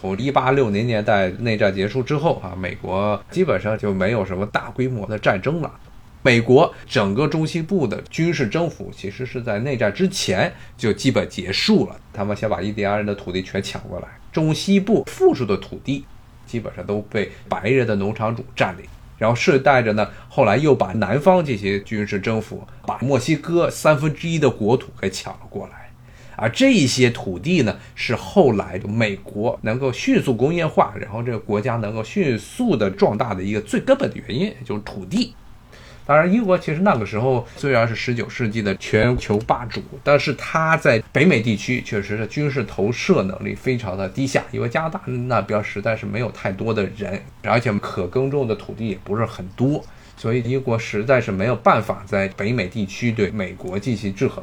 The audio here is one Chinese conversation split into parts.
从一八六零年代内战结束之后啊，美国基本上就没有什么大规模的战争了。美国整个中西部的军事征服，其实是在内战之前就基本结束了。他们先把印第安人的土地全抢过来，中西部富庶的土地基本上都被白人的农场主占领。然后顺带着呢，后来又把南方这些军事征服，把墨西哥三分之一的国土给抢了过来。而这些土地呢，是后来美国能够迅速工业化，然后这个国家能够迅速的壮大的一个最根本的原因，就是土地。当然，英国其实那个时候虽然是十九世纪的全球霸主，但是它在北美地区确实是军事投射能力非常的低下，因为加拿大那边实在是没有太多的人，而且可耕种的土地也不是很多，所以英国实在是没有办法在北美地区对美国进行制衡。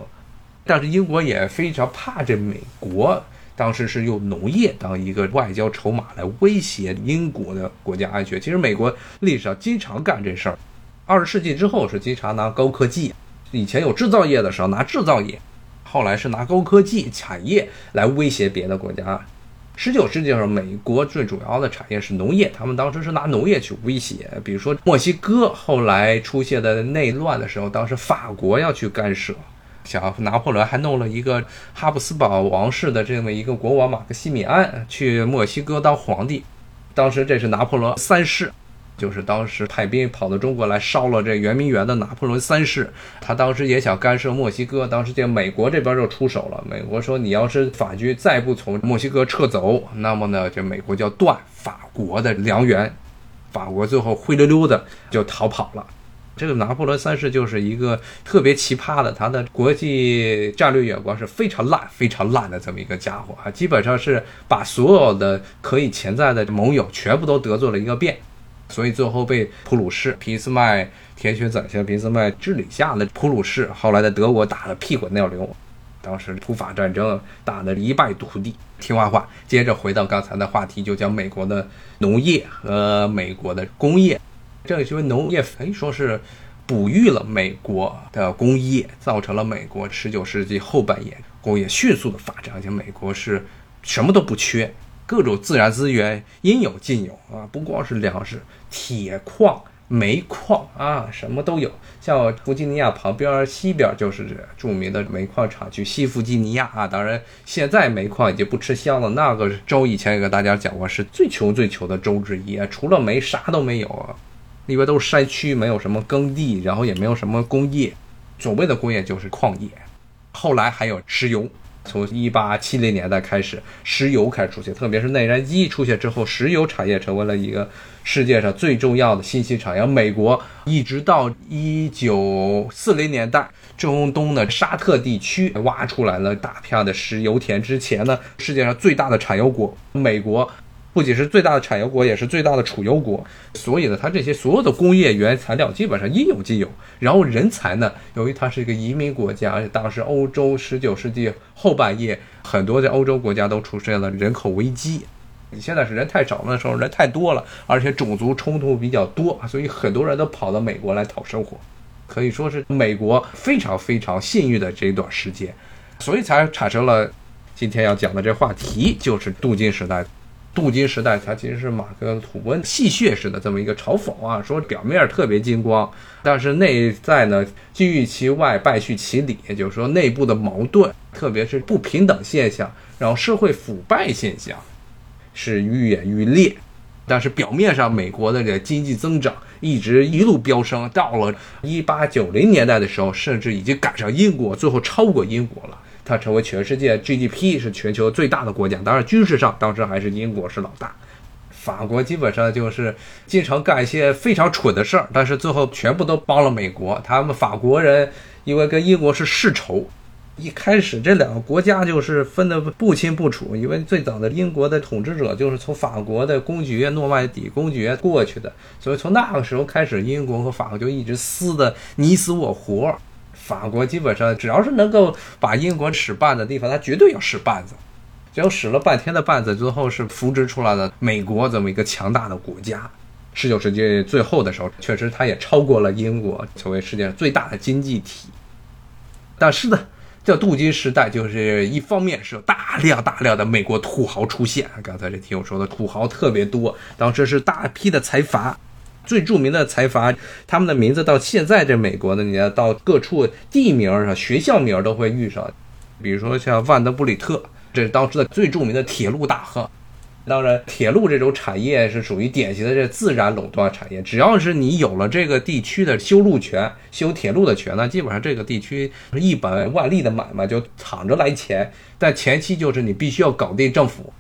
但是英国也非常怕这美国，当时是用农业当一个外交筹码来威胁英国的国家安全。其实美国历史上经常干这事儿。二十世纪之后是经常拿高科技，以前有制造业的时候拿制造业，后来是拿高科技产业来威胁别的国家。十九世纪上，美国最主要的产业是农业，他们当时是拿农业去威胁。比如说墨西哥后来出现的内乱的时候，当时法国要去干涉，想拿破仑还弄了一个哈布斯堡王室的这么一个国王马克西米安去墨西哥当皇帝，当时这是拿破仑三世。就是当时派兵跑到中国来烧了这圆明园的拿破仑三世，他当时也想干涉墨西哥，当时这美国这边就出手了。美国说，你要是法军再不从墨西哥撤走，那么呢，这美国就要断法国的粮源。法国最后灰溜溜的就逃跑了。这个拿破仑三世就是一个特别奇葩的，他的国际战略眼光是非常烂、非常烂的这么一个家伙啊，基本上是把所有的可以潜在的盟友全部都得罪了一个遍。所以最后被普鲁士、俾斯麦、铁血宰相俾斯麦治理下的普鲁士，后来在德国打得屁滚尿流，当时普法战争打得一败涂地。听话话，接着回到刚才的话题，就讲美国的农业和美国的工业。正是因为农业可以说是哺育了美国的工业，造成了美国十九世纪后半叶工业迅速的发展，而且美国是什么都不缺。各种自然资源应有尽有啊，不光是粮食、铁矿、煤矿啊，什么都有。像弗吉尼亚旁边西边就是著名的煤矿厂区西弗吉尼亚啊。当然，现在煤矿已经不吃香了。那个州以前也跟大家讲过，是最穷最穷的州之一啊，除了煤啥都没有啊，里边都是山区，没有什么耕地，然后也没有什么工业。所谓的工业就是矿业，后来还有石油。从一八七零年代开始，石油开始出现，特别是内燃机出现之后，石油产业成为了一个世界上最重要的新兴产业。美国一直到一九四零年代，中东的沙特地区挖出来了大片的石油田之前呢，世界上最大的产油国美国。不仅是最大的产油国，也是最大的储油国，所以呢，它这些所有的工业原材料基本上应有尽有。然后人才呢，由于它是一个移民国家，而且当时欧洲十九世纪后半叶，很多在欧洲国家都出现了人口危机。你现在是人太少的时候，人太多了，而且种族冲突比较多，所以很多人都跑到美国来讨生活，可以说是美国非常非常幸运的这一段时间，所以才产生了今天要讲的这话题，就是镀金时代。镀金时代，它其实是马克吐温戏谑式的这么一个嘲讽啊，说表面特别金光，但是内在呢，金玉其外，败絮其里，也就是说内部的矛盾，特别是不平等现象，然后社会腐败现象是愈演愈烈。但是表面上，美国的这个经济增长一直一路飙升，到了一八九零年代的时候，甚至已经赶上英国，最后超过英国了。它成为全世界 GDP 是全球最大的国家，当然军事上当时还是英国是老大，法国基本上就是经常干一些非常蠢的事儿，但是最后全部都帮了美国。他们法国人因为跟英国是世仇，一开始这两个国家就是分得不清不楚，因为最早的英国的统治者就是从法国的公爵诺曼底公爵过去的，所以从那个时候开始，英国和法国就一直撕得你死我活。法国基本上只要是能够把英国使绊的地方，他绝对要使绊子。结果使了半天的绊子，最后是扶植出来了美国这么一个强大的国家。十九世纪最后的时候，确实它也超过了英国，成为世界上最大的经济体。但是呢，叫镀金时代，就是一方面是有大量大量的美国土豪出现，刚才这听我说的土豪特别多，当时是大批的财阀，最著名的财阀，他们的名字到现在这美国呢，你要到各处地名上、学校名都会遇上，比如说像万德布里特，这是当时的最著名的铁路大亨。当然，铁路这种产业是属于典型的这自然垄断产业。只要是你有了这个地区的修路权、修铁路的权，那基本上这个地区一本万利的买卖就躺着来钱。但前期就是你必须要搞定政府，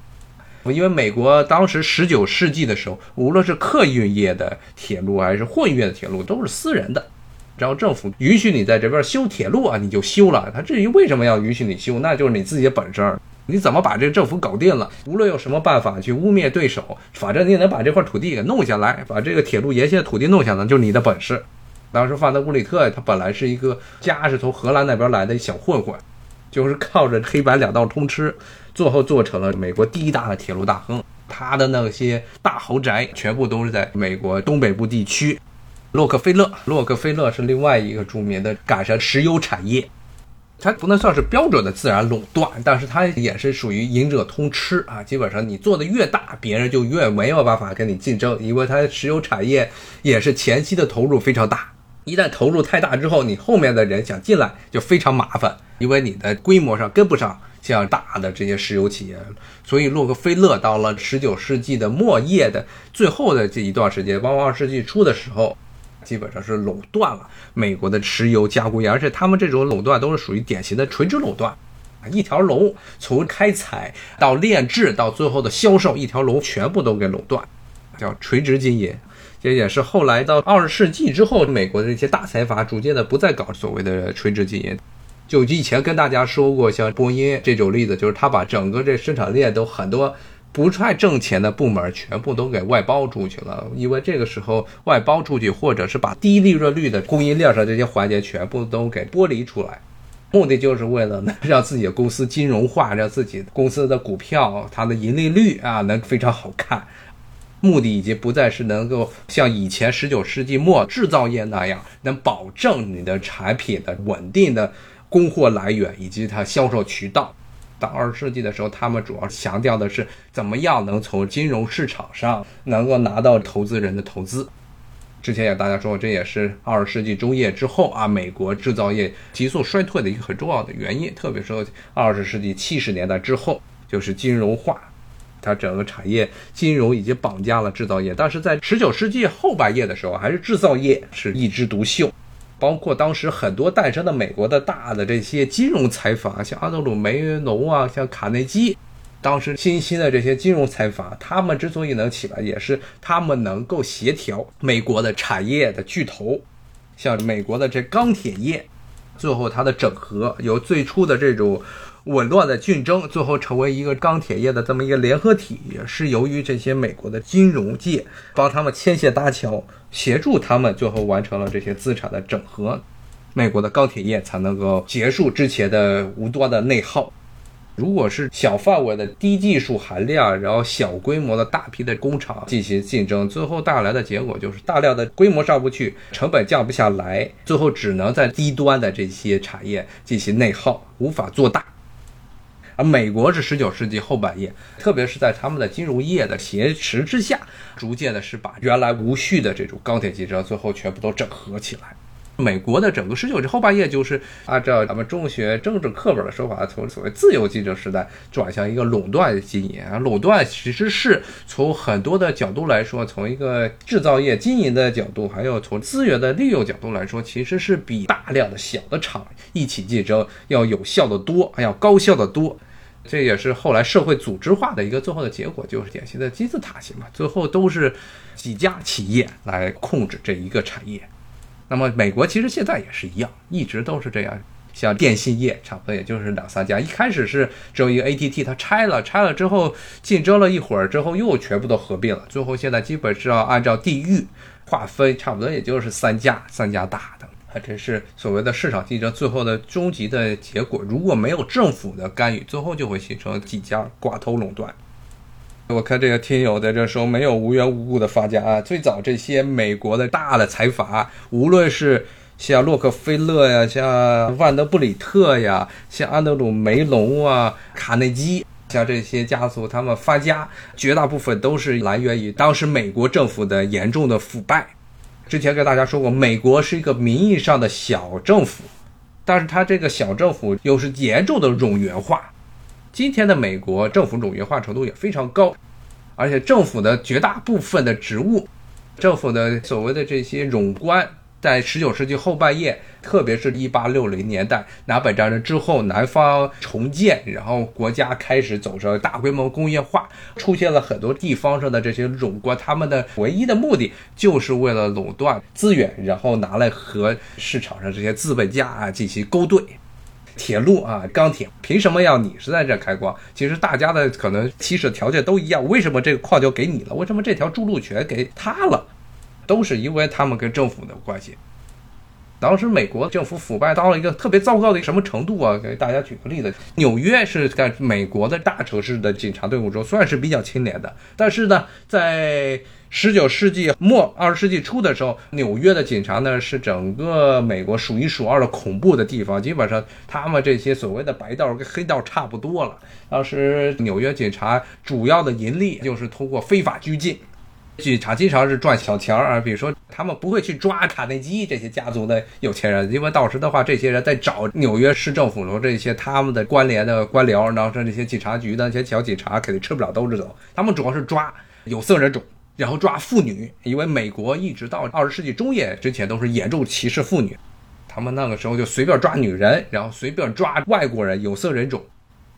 因为美国当时十九世纪的时候，无论是客运业的铁路还是货运业的铁路都是私人的，然后政府允许你在这边修铁路啊，你就修了。他至于为什么要允许你修，那就是你自己的本事。你怎么把这个政府搞定了？无论用什么办法去污蔑对手，反正你也能把这块土地给弄下来，把这个铁路沿线的土地弄下来，就是你的本事。当时范德古里特他本来是一个家是从荷兰那边来的小混混，就是靠着黑白两道通吃，最后做成了美国第一大的铁路大亨。他的那些大豪宅全部都是在美国东北部地区。洛克菲勒，洛克菲勒是另外一个著名的赶上石油产业。它不能算是标准的自然垄断，但是它也是属于赢者通吃啊。基本上你做的越大，别人就越没有办法跟你竞争，因为它石油产业也是前期的投入非常大。一旦投入太大之后，你后面的人想进来就非常麻烦，因为你的规模上跟不上像大的这些石油企业。所以洛克菲勒到了十九世纪的末叶的最后的这一段时间，包括二十世纪初的时候。基本上是垄断了美国的石油加工业，而且他们这种垄断都是属于典型的垂直垄断，一条龙从开采到炼制到最后的销售，一条龙全部都给垄断，叫垂直经营。这也是后来到二十世纪之后，美国的这些大财阀逐渐的不再搞所谓的垂直经营。就以前跟大家说过，像波音这种例子，就是他把整个这生产链都很多。不太挣钱的部门全部都给外包出去了，因为这个时候外包出去，或者是把低利润率的供应链上这些环节全部都给剥离出来，目的就是为了呢让自己的公司金融化，让自己公司的股票它的盈利率啊能非常好看。目的已经不再是能够像以前十九世纪末制造业那样，能保证你的产品的稳定的供货来源以及它销售渠道。到二十世纪的时候，他们主要强调的是怎么样能从金融市场上能够拿到投资人的投资。之前也大家说，这也是二十世纪中叶之后啊，美国制造业急速衰退的一个很重要的原因。特别是二十世纪七十年代之后，就是金融化，它整个产业金融已经绑架了制造业。但是在十九世纪后半叶的时候，还是制造业是一枝独秀。包括当时很多诞生的美国的大的这些金融财阀，像阿德鲁梅农啊，像卡内基，当时新兴的这些金融财阀，他们之所以能起来，也是他们能够协调美国的产业的巨头，像美国的这钢铁业，最后它的整合，由最初的这种。紊乱的竞争，最后成为一个钢铁业的这么一个联合体，是由于这些美国的金融界帮他们牵线搭桥，协助他们，最后完成了这些资产的整合，美国的钢铁业才能够结束之前的无端的内耗。如果是小范围的低技术含量，然后小规模的大批的工厂进行竞争，最后带来的结果就是大量的规模上不去，成本降不下来，最后只能在低端的这些产业进行内耗，无法做大。而美国是十九世纪后半叶，特别是在他们的金融业的挟持之下，逐渐的是把原来无序的这种钢铁竞争，最后全部都整合起来。美国的整个十九世纪后半叶，就是按照咱们中学政治课本的说法，从所谓自由竞争时代转向一个垄断经营。垄断其实是从很多的角度来说，从一个制造业经营的角度，还有从资源的利用角度来说，其实是比大量的小的厂一起竞争要有效的多，还要高效的多。这也是后来社会组织化的一个最后的结果，就是典型的金字塔型嘛。最后都是几家企业来控制这一个产业。那么美国其实现在也是一样，一直都是这样。像电信业，差不多也就是两三家。一开始是只有一个 AT&T，它拆了，拆了之后竞争了一会儿之后又全部都合并了。最后现在基本是要按照地域划分，差不多也就是三家，三家大还真是所谓的市场竞争最后的终极的结果。如果没有政府的干预，最后就会形成几家寡头垄断。我看这个听友在这说，没有无缘无故的发家啊。最早这些美国的大的财阀，无论是像洛克菲勒呀，像万德布里特呀，像安德鲁梅隆啊，卡内基，像这些家族，他们发家绝大部分都是来源于当时美国政府的严重的腐败。之前跟大家说过，美国是一个名义上的小政府，但是它这个小政府又是严重的冗员化。今天的美国政府冗员化程度也非常高，而且政府的绝大部分的职务，政府的所谓的这些冗官。在十九世纪后半叶，特别是一八六零年代南北战争之后，南方重建，然后国家开始走上大规模工业化，出现了很多地方上的这些冗官，他们的唯一的目的就是为了垄断资源，然后拿来和市场上这些资本家啊进行勾兑。铁路啊，钢铁，凭什么要你是在这开矿？其实大家的可能起始条件都一样，为什么这个矿就给你了？为什么这条筑路权给他了？都是因为他们跟政府的关系。当时美国政府腐败到了一个特别糟糕的什么程度啊？给大家举个例子，纽约是在美国的大城市的警察队伍中算是比较清廉的，但是呢，在十九世纪末二十世纪初的时候，纽约的警察呢是整个美国数一数二的恐怖的地方，基本上他们这些所谓的白道跟黑道差不多了。当时纽约警察主要的盈利就是通过非法拘禁。警察经常是赚小钱儿啊，比如说他们不会去抓卡内基这些家族的有钱人，因为到时的话，这些人在找纽约市政府中这些他们的关联的官僚，然后说这些警察局的那些小警察肯定吃不了兜着走。他们主要是抓有色人种，然后抓妇女，因为美国一直到二十世纪中叶之前都是严重歧视妇女，他们那个时候就随便抓女人，然后随便抓外国人有色人种。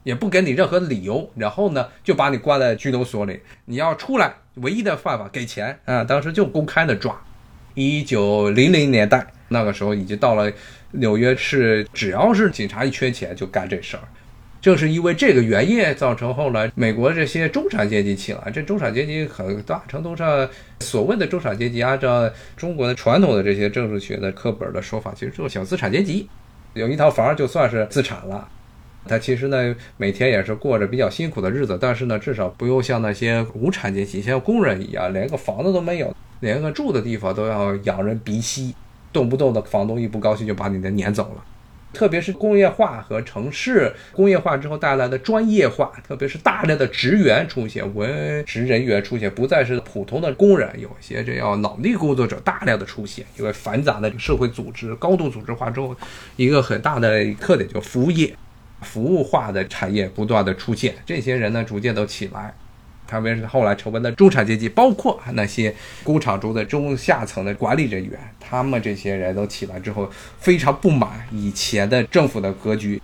也不给你任何理由，然后呢，就把你关在拘留所里。你要出来，唯一的办法给钱啊！当时就公开的抓。一九零零年代那个时候，已经到了纽约市，只要是警察一缺钱，就干这事儿。正是因为这个原因，造成后来美国这些中产阶级起来。这中产阶级很大程度上，所谓的中产阶级，按照中国的传统的这些政治学的课本的说法，其实就是小资产阶级，有一套房就算是资产了。他其实呢，每天也是过着比较辛苦的日子，但是呢，至少不用像那些无产阶级、像工人一样，连个房子都没有，连个住的地方都要仰人鼻息，动不动的房东一不高兴就把你的撵走了。特别是工业化和城市工业化之后带来的专业化，特别是大量的职员出现，文职人员出现，不再是普通的工人，有些这要脑力工作者大量的出现，因为繁杂的社会组织高度组织化之后，一个很大的特点就服务业。服务化的产业不断的出现，这些人呢逐渐都起来，特别是后来成为了中产阶级，包括那些工厂中的中下层的管理人员，他们这些人都起来之后，非常不满以前的政府的格局，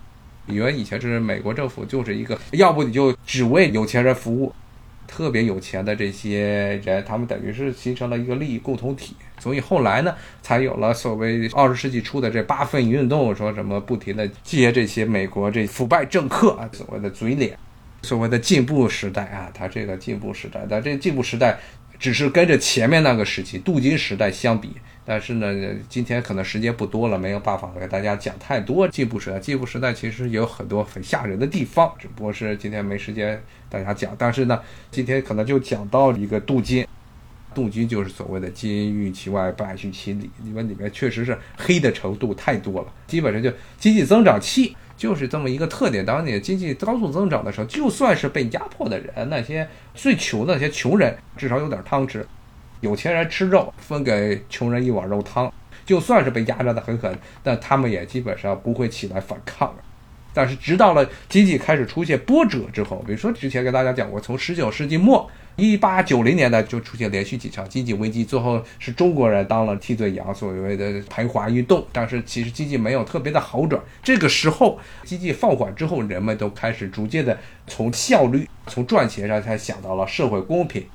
因为以前就是美国政府就是一个，要不你就只为有钱人服务。特别有钱的这些人，他们等于是形成了一个利益共同体，所以后来呢，才有了所谓二十世纪初的这八分运动，说什么不停的接这些美国这腐败政客啊，所谓的嘴脸，所谓的进步时代啊，他这个进步时代，但这进步时代只是跟着前面那个时期镀金时代相比。但是呢，今天可能时间不多了，没有办法给大家讲太多进步时代。进步时代其实有很多很吓人的地方，只不过是今天没时间大家讲。但是呢，今天可能就讲到一个镀金，镀金就是所谓的金玉其外，败絮其里，因为里面确实是黑的程度太多了。基本上就经济增长期就是这么一个特点。当你经济高速增长的时候，就算是被压迫的人，那些最穷的那些穷人，至少有点汤吃。有钱人吃肉，分给穷人一碗肉汤，就算是被压榨的很狠，但他们也基本上不会起来反抗。但是，直到了经济开始出现波折之后，比如说之前跟大家讲过，从十九世纪末一八九零年代就出现连续几场经济危机，最后是中国人当了替罪羊，所谓的排华运动。但是其实经济没有特别的好转。这个时候经济放缓之后，人们都开始逐渐的从效率、从赚钱上才想到了社会公平。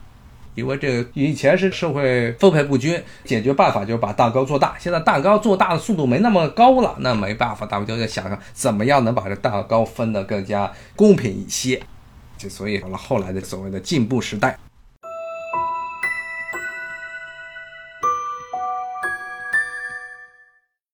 因为这个以前是社会分配不均，解决办法就是把蛋糕做大。现在蛋糕做大的速度没那么高了，那没办法，咱们就在想想怎么样能把这蛋糕分得更加公平一些。就所以有了后来的所谓的进步时代。